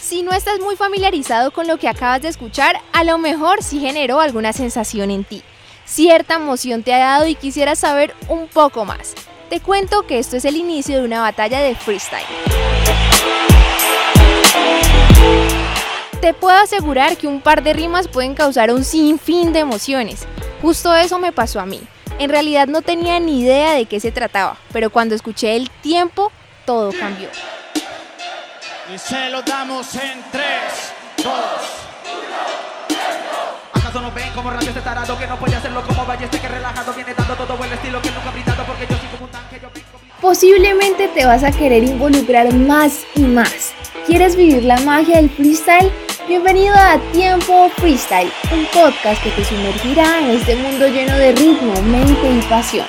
Si no estás muy familiarizado con lo que acabas de escuchar, a lo mejor sí generó alguna sensación en ti. Cierta emoción te ha dado y quisieras saber un poco más. Te cuento que esto es el inicio de una batalla de freestyle. Te puedo asegurar que un par de rimas pueden causar un sinfín de emociones. Justo eso me pasó a mí. En realidad no tenía ni idea de qué se trataba, pero cuando escuché el tiempo, todo cambió. Y se lo damos en 3, 2, ¿Acaso no ven como radio este tarado que no puede hacerlo como Balleste que relajado viene dando todo el estilo que nunca ha brindado porque yo soy como un tanque, yo vengo Posiblemente te vas a querer involucrar más y más. ¿Quieres vivir la magia del freestyle? Bienvenido a Tiempo Freestyle, un podcast que te sumergirá en este mundo lleno de ritmo, mente y pasión.